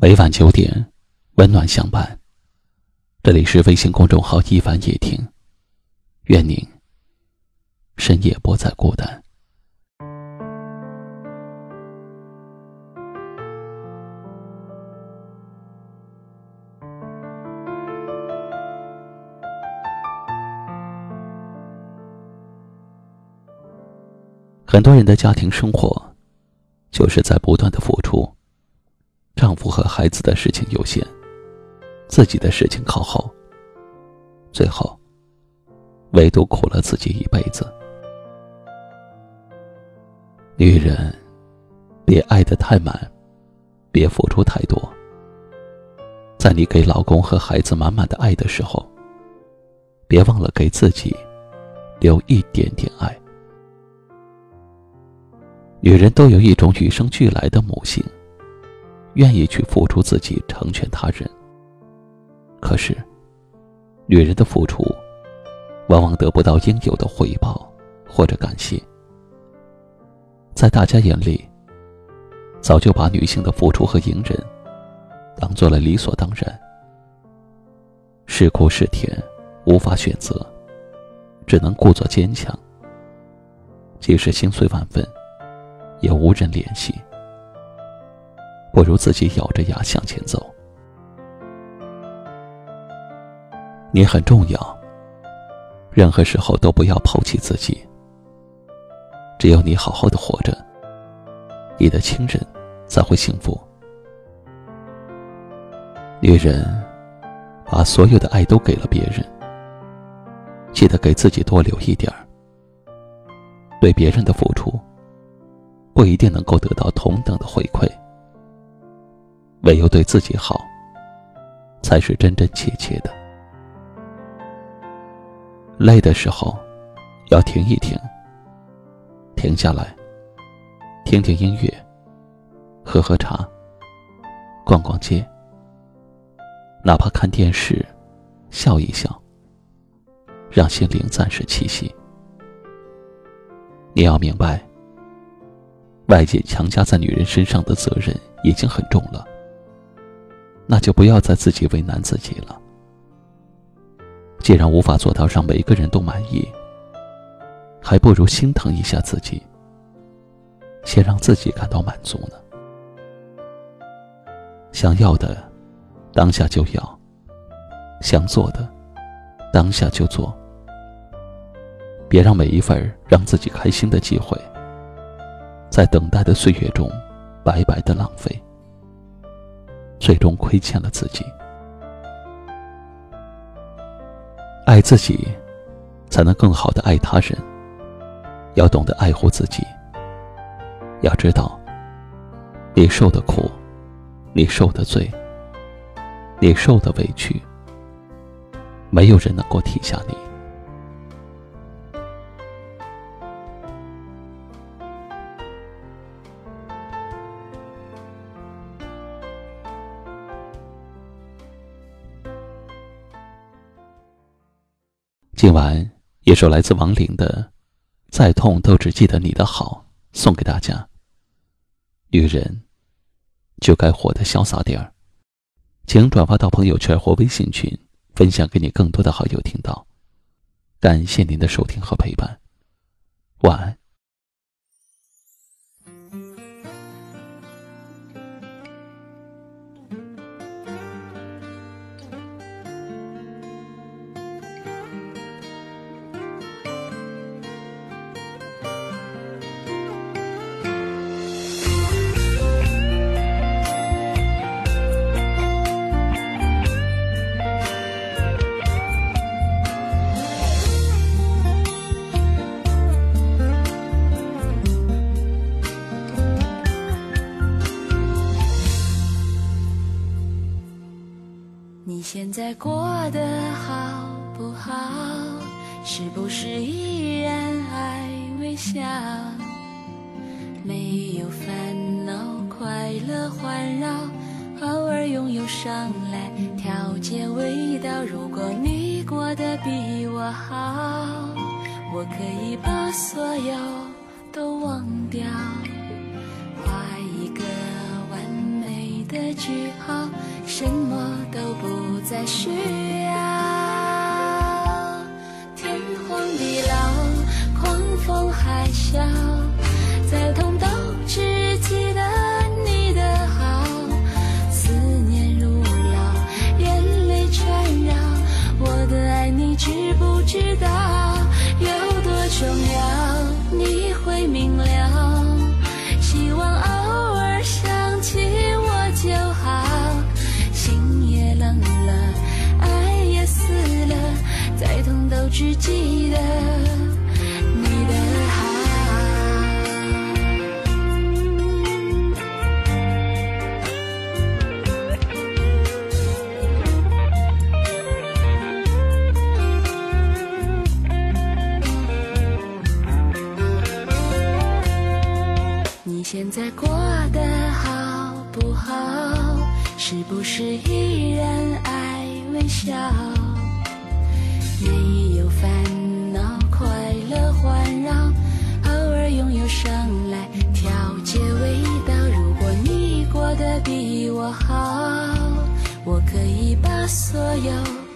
每晚九点，温暖相伴。这里是微信公众号“一凡夜听”，愿您深夜不再孤单。很多人的家庭生活，就是在不断的付出。丈夫和孩子的事情优先，自己的事情靠后。最后，唯独苦了自己一辈子。女人，别爱得太满，别付出太多。在你给老公和孩子满满的爱的时候，别忘了给自己留一点点爱。女人都有一种与生俱来的母性。愿意去付出自己，成全他人。可是，女人的付出，往往得不到应有的回报或者感谢。在大家眼里，早就把女性的付出和隐忍，当做了理所当然。是苦是甜，无法选择，只能故作坚强。即使心碎万分，也无人怜惜。不如自己咬着牙向前走。你很重要，任何时候都不要抛弃自己。只有你好好的活着，你的亲人才会幸福。女人把所有的爱都给了别人，记得给自己多留一点儿。对别人的付出，不一定能够得到同等的回馈。唯有对自己好，才是真真切切的。累的时候，要停一停，停下来，听听音乐，喝喝茶，逛逛街，哪怕看电视，笑一笑，让心灵暂时栖息。你要明白，外界强加在女人身上的责任已经很重了。那就不要再自己为难自己了。既然无法做到让每个人都满意，还不如心疼一下自己，先让自己感到满足呢。想要的，当下就要；想做的，当下就做。别让每一份让自己开心的机会，在等待的岁月中白白的浪费。最终亏欠了自己。爱自己，才能更好的爱他人。要懂得爱护自己。要知道，你受的苦，你受的罪，你受的委屈，没有人能够替下你。今晚一首来自王琳的《再痛都只记得你的好》送给大家。女人就该活得潇洒点儿，请转发到朋友圈或微信群，分享给你更多的好友听到。感谢您的收听和陪伴，晚安。你现在过得好不好？是不是依然爱微笑没有烦恼快乐环绕偶尔用忧伤来调节味道如果你过得比我好我可以把所有都忘掉。画一个完美的句号什么都在需要。只记得你的好。你现在过得好不好？是不是依然爱微笑？愿意。所有